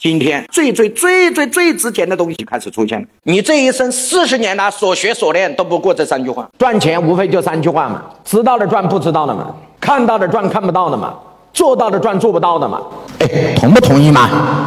今天最最最最最值钱的东西开始出现了。你这一生四十年来所学所练都不过这三句话，赚钱无非就三句话嘛：知道的赚，不知道的嘛；看到的赚，看不到的嘛；做到的赚，做不到的嘛。哎，同不同意嘛？